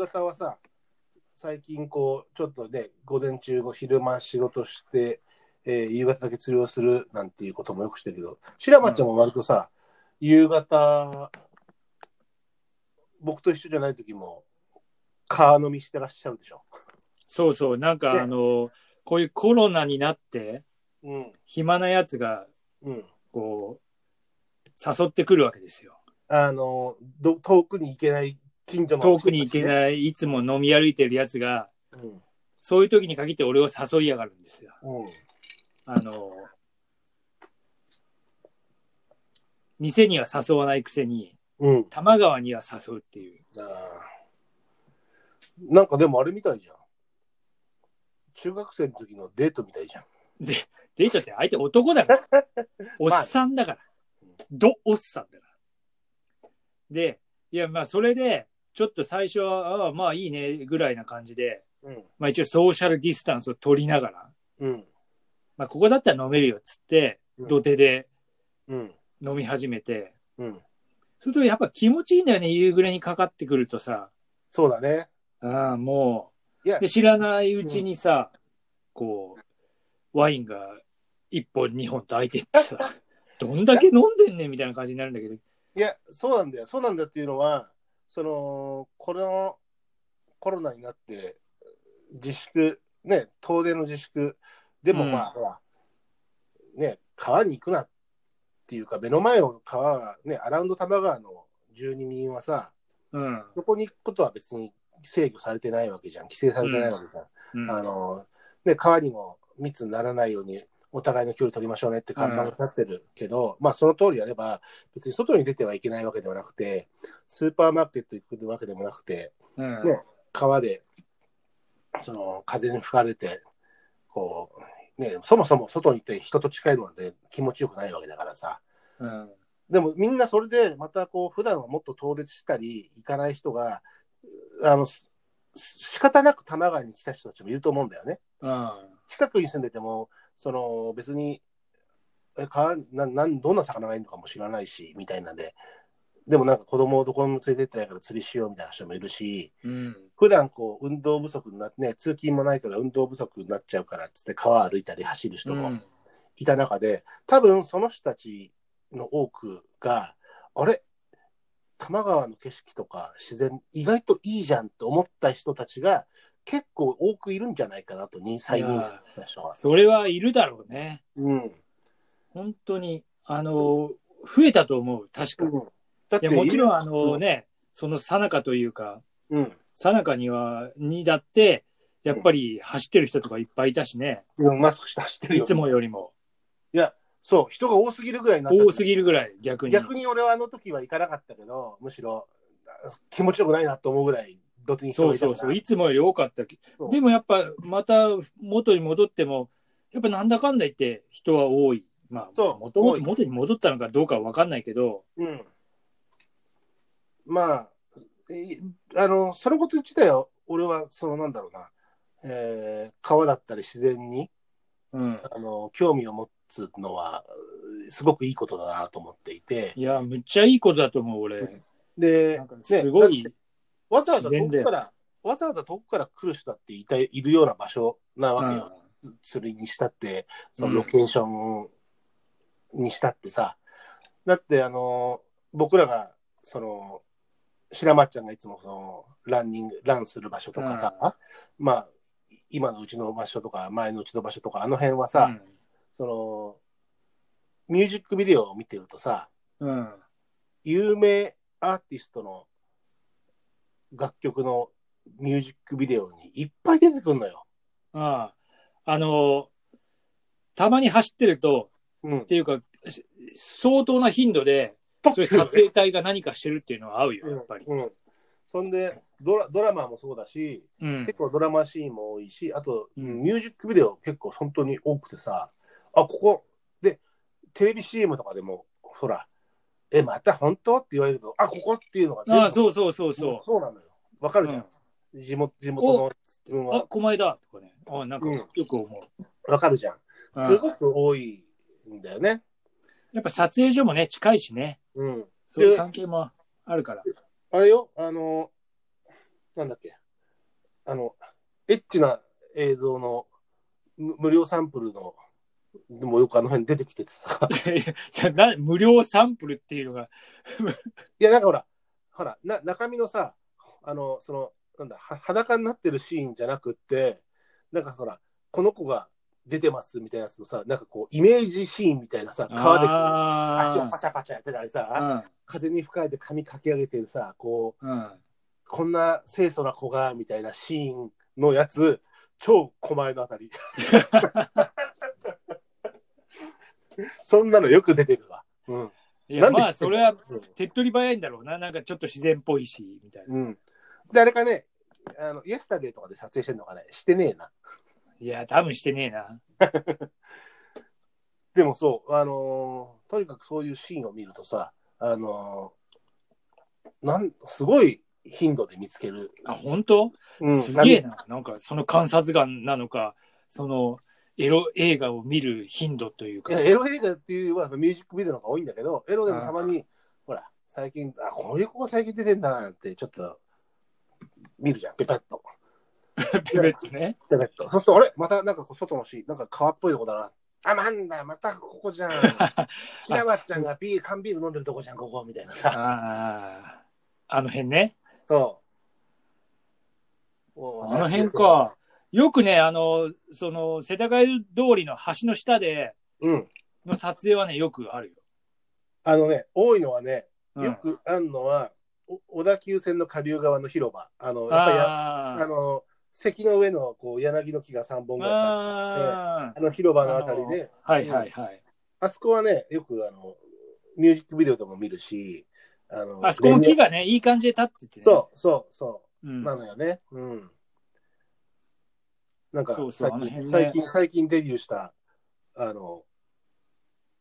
方はさ、最近こう、ちょっとね、午前中、昼間仕事して、えー夕方だけ釣りをするなんていうこともよくしてるけど、白松ちゃんも割とさ、夕方、僕と一緒じゃない時も、川飲みしてらっしゃるでしょ。そうそう、なんかねあの、こういうコロナになって、うん。暇なやつが、うん。こう、誘ってくるわけですよ。あの、ど遠くに行けない近所の、遠くに行けい。ない、いつも飲み歩いてるやつが、うん。そういう時に限って俺を誘いやがるんですよ。うん。あの、店には誘わないくせに、うん。多摩川には誘うっていう。なんかでもあれみたいじゃん。中学生の時のデートみたいじゃん。で、デートって相手男だから。おっさんだから。どおっさんだから。で、いや、まあ、それで、ちょっと最初は、ああ、まあいいね、ぐらいな感じで、うん。まあ一応ソーシャルディスタンスを取りながら、うん。まあここだったら飲めるよっつって、うん土手でうん。飲み始めて、うん。それとやっぱ気持ちいいんだよね、夕暮れにかかってくるとさ、そうだね。ああ、もいやう、で、知らないうちにさ、こう、ワインが一本二本と開いてってさ、どんだけ飲んでんねんみたいな感じになるんだけど、いや、そうなんだよ。そうなんだっていうのは、その、このコロナになって、自粛、ね、遠出の自粛、でもうんまあ、ほら、ね、川に行くなっていうか、目の前の川が、ね、アラウンド多摩川の住人はさ、うん。そこに行くことは別に制御されてないわけじゃん。規制されてないわけじゃん。うんあの、で、川にも密にならないように、お互いの距離取りましょうねって看板が立ってるけど、まあその通りやれば、別に外に出てはいけないわけではなくて、スーパーマーケット行くわけでもなくて、うんね川で、その、風に吹かれて、こう、ね、そもそも外に行って人と近いのなんて気持ちよくないわけだからさ。うん。でもみんなそれでまたこう普段はもっと遠出したり行かない人があのす仕方なく多摩川に来た人たちもいると思うんだよね。うん。近くに住んでてもその別にえ川ななんどんな魚がいるのかも知らないしみたいなんで。でもなんか子供をどこにも連れてってないから釣りしようみたいな人もいるしうん。普段こう運動不足になってね通勤もないから運動不足になっちゃうからっつって川歩いたり走る人もうん。いた中で、多分その人たちの多くが、あれ、多摩川の景色とか自然、意外といいじゃんって思った人たちが結構多くいるんじゃないかなと、認再認識した人は。それはいるだろうね。うん。本当に、あの、増えたと思う、確かに。いだってや、もちろん、あうのんね、その最中というか、うん。最中には、にだって、やっぱり走ってる人とかいっぱいいたしね、うんマスクして走ってるよ。いつもよりも。いや、そう、人が多すぎるぐらいになっちゃ多すぎるぐらい、逆に。逆に俺はあの時は行かなかったけど、むしろ気持ちよくないなと思うぐらい、に人そがいたから。うそうそう、いつもより多かったけそうでもやっぱ、また元に戻っても、やっぱなんだかんだ言って人は多い。まあ、そうもともと元に戻ったのかどうかは分かんないけど、うん。まあ、いあの、そのこと自体は、俺は、その、なんだろうな、えー川だったり自然に、うん。あの、興味を持つのは、すごくいいことだなと思っていて、いや、むっちゃいいことだと思う、俺。ですごい、わざわざ遠くから、わざわざ遠くから来る人だっていたいるような場所なわけよ。釣りにしたって、そのロケーションにしたってさ、だってあの、僕らが、その、白松ちゃんがいつもその、ランニング、ランする場所とかさ、まあ、今のうちの場所とか、前のうちの場所とか、あの辺はさ、その、ミュージックビデオを見てるとさ、うん。うん。有名アーティストの楽曲のミュージックビデオにいっぱい出てくるのよ。ああ、あの、たまに走ってると、うんっ。ていうか、し相当な頻度で、そういう撮影隊が何かしてるっていうのは合うよ、やっぱり。うん。そんでドラ、ドラマもそうだし、うん結。構ドラマシーンも多いし、あと、うんミュージックビデオ結構本当に多くてさ、あ、ここ、で、テレビ CM とかでも、ほら、え、また本当？って言われると、あ、ここっていうのが全部ああ、そうそうそうそそうなのよ。わかう。るじゃん。うん地元、地元の自分あ、は。狛江だとかね。あなんかうんよく思う。わかるじゃん。うんすごく多いんだよね。やっぱ撮影所もね、近いしね。うん。そういう関係もあるから。あれよ、あの、なんだっけ、あの、エッチな映像の無無料サンプルの、でもよくあの辺出てきててさ、じゃな無料サンプルっていうのが、いや、なんかほら、ほら、な中身のさ、あの、その、なんだ、は裸になってるシーンじゃなくって、なんかほら、この子が出てますみたいなやつのさ、なんかこう、イメージシーンみたいなさ、川でこう足をパあチャパチャやってたりさ、あ風に吹かれて髪かき上げてるさ、こう、うん。うん。こんな清楚な子が、みたいなシーンのやつ、超狛江のあたり。そんなのよく出てるわ。うん。いや、まあ、それはうん手っ取り早いんだろうな。なんかちょっと自然っぽいし、みたいな。うん。で、あれかね、あの、イエスタデーとかで撮影してんのかね、してねえな。いや、多分してねえな。でもそう、あのーとにかくそういうシーンを見るとさ、あのーなん、すごい頻度で見つける。あ、本当？うんすげえな。なんか、その観察眼なのか、その、エロ映画を見る頻度というかいや、。エロ映画っていうよりはミュージックビデオの方が多いんだけど、エロでもたまに、ほら、最近、あ、こういう子が最近出てんだなんて、ちょっと、見るじゃん、ペペッと。ペペットね。ペペッと。そうすると、あれ？またなんか外のシーン、なんか川っぽいとこだな。あ、なんだ、またここじゃん。ひなまっちゃんがビール、缶ビール飲んでるとこじゃん、ここ、みたいなさ。ああ、あの辺ね。そう。あの辺か。よくね、あの、その、世田谷通りの橋の下でうん。の撮影はね、よくあるよ。あのね、多いのはね、うんよくあるのは、お小田急線の下流側の広場。あの、やっぱりやあーあの、席の上のこう柳の木が3本ぐらいあってああの広場のあたりで、ー。はいはいはい。あそこはね、よくあの、ミュージックビデオでも見るし、あの、あそこの木がね、いい感じで立ってて、ね。そうそうそうう、ん。なのよね。うん。なんかそうそう最近、ね最近、最近デビューした、あの、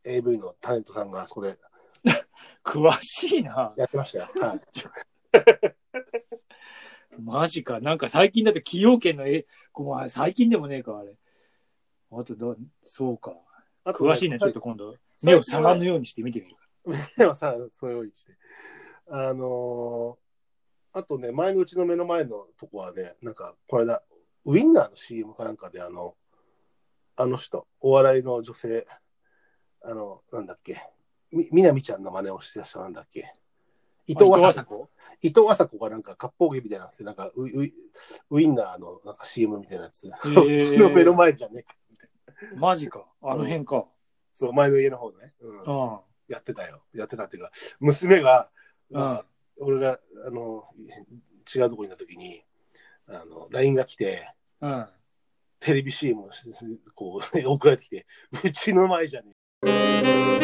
AV のタレントさんがあそこで 詳しいな。やってましたよ。はい。マジか。なんか最近だと崎陽軒の絵、まあ最近でもねえか、あれ。あとど、そうか。ね詳しいね、ちょっと今度。最目を皿のようにして見てみる。でもさ、そのようにして。あのーあとね、前のうちの目の前のとこはね、なんか、これだ、ウインナーの CM かなんかで、あの、あの人、お笑いの女性、あの、なんだっけ、み、みなみちゃんの真似をしてた人なんだっけ。伊藤麻子？子？伊藤麻子がなんか、割烹着みたいなの着て、なんかウイ、ウイウインナーのなんか CM みたいなやつ。うちの目の前じゃね。マジか。あの辺か。そう、前の家の方ね。うんうん。やってたよ。やってたっていうか、娘が、うん俺が、あの、違うとこにいたときに、あの、LINE が来て、うん。テレビ CM をこう、送られてきて、うちの前じゃねえ。